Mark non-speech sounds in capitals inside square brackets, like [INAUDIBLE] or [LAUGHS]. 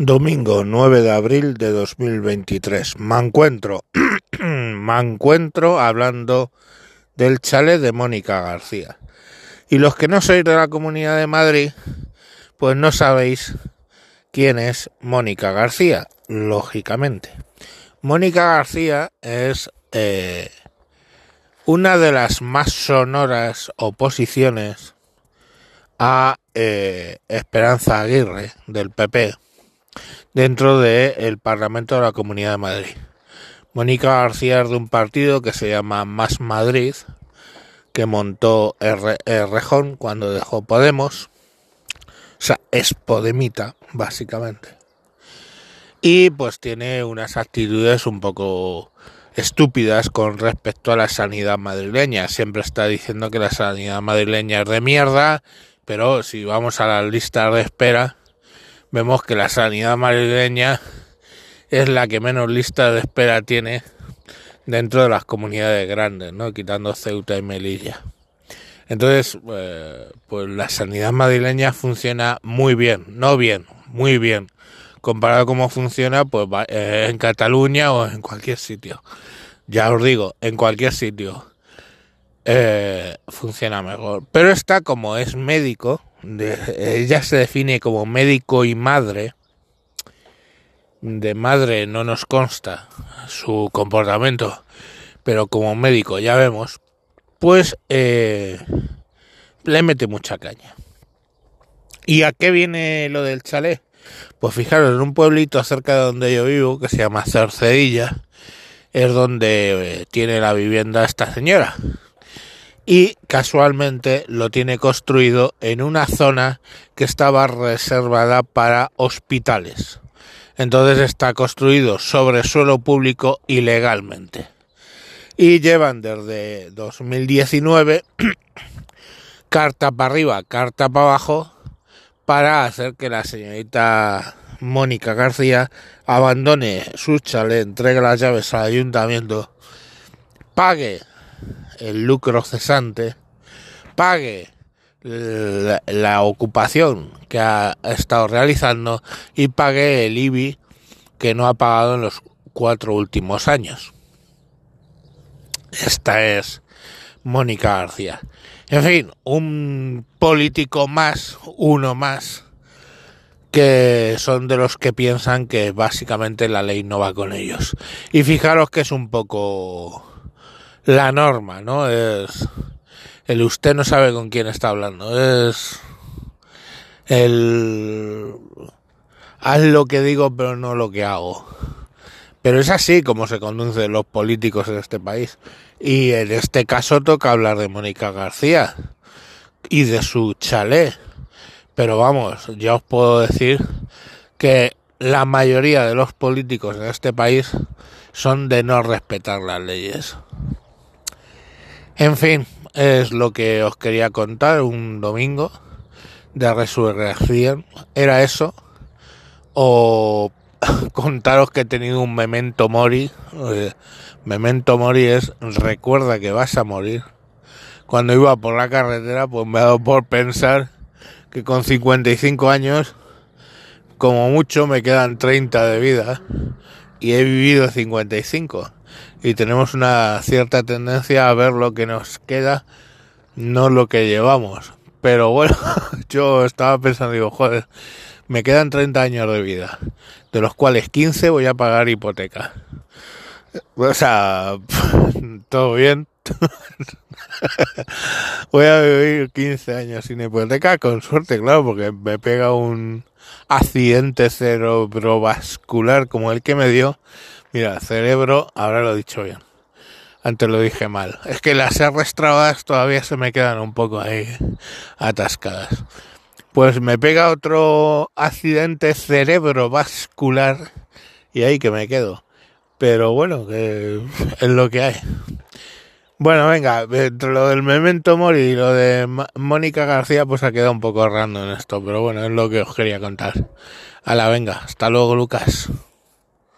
Domingo 9 de abril de 2023. Me encuentro, [CLEARS THROAT] me encuentro hablando del chalet de Mónica García. Y los que no sois de la Comunidad de Madrid, pues no sabéis quién es Mónica García, lógicamente. Mónica García es eh, una de las más sonoras oposiciones a eh, Esperanza Aguirre del PP dentro del Parlamento de la Comunidad de Madrid. Mónica García es de un partido que se llama Más Madrid, que montó Rejón cuando dejó Podemos. O sea, es Podemita, básicamente. Y pues tiene unas actitudes un poco estúpidas con respecto a la sanidad madrileña. Siempre está diciendo que la sanidad madrileña es de mierda, pero si vamos a la lista de espera, vemos que la sanidad madrileña es la que menos lista de espera tiene dentro de las comunidades grandes, ¿no? Quitando Ceuta y Melilla. Entonces, eh, pues la sanidad madrileña funciona muy bien, no bien, muy bien, comparado a cómo funciona pues eh, en Cataluña o en cualquier sitio. Ya os digo, en cualquier sitio eh, funciona mejor. Pero esta, como es médico, ella se define como médico y madre. De madre no nos consta su comportamiento, pero como médico ya vemos, pues eh, le mete mucha caña. ¿Y a qué viene lo del chalet? Pues fijaros, en un pueblito cerca de donde yo vivo, que se llama Cercedilla, es donde eh, tiene la vivienda esta señora y casualmente lo tiene construido en una zona que estaba reservada para hospitales. Entonces está construido sobre suelo público ilegalmente. Y llevan desde 2019 [CLEARS THROAT] carta para arriba, carta para abajo para hacer que la señorita Mónica García abandone su chalet, entregue las llaves al ayuntamiento, pague el lucro cesante, pague la, ocupación que ha estado realizando y pague el IBI que no ha pagado en los cuatro últimos años. Esta es Mónica García. En fin, un político más, uno más, que son de los que piensan que básicamente la ley no va con ellos. Y fijaros que es un poco la norma, ¿no? Es el usted no sabe con quién está hablando, es el haz lo que digo pero no lo que hago. Pero es así como se conducen los políticos en este país. Y en este caso toca hablar de Mónica García y de su chalet. Pero vamos, ya os puedo decir que la mayoría de los políticos en este país son de no respetar las leyes. En fin, es lo que os quería contar un domingo de resurrección. Era eso. O [LAUGHS] contaros que he tenido un memento mori. Eh, memento mori es recuerda que vas a morir. Cuando iba por la carretera, pues me ha dado por pensar que con 55 años, como mucho, me quedan 30 de vida. Y he vivido 55 y tenemos una cierta tendencia a ver lo que nos queda, no lo que llevamos. Pero bueno, [LAUGHS] yo estaba pensando, digo, joder, me quedan 30 años de vida, de los cuales 15 voy a pagar hipoteca. O sea, [LAUGHS] todo bien. [LAUGHS] voy a vivir 15 años sin hipoteca, con suerte, claro, porque me pega un accidente cerebrovascular como el que me dio Mira, cerebro, ahora lo he dicho bien. Antes lo dije mal. Es que las R's todavía se me quedan un poco ahí atascadas. Pues me pega otro accidente cerebrovascular y ahí que me quedo. Pero bueno, que es lo que hay. Bueno, venga, entre lo del Memento Mori y lo de Mónica García, pues ha quedado un poco random en esto, pero bueno, es lo que os quería contar. A la venga, hasta luego, Lucas.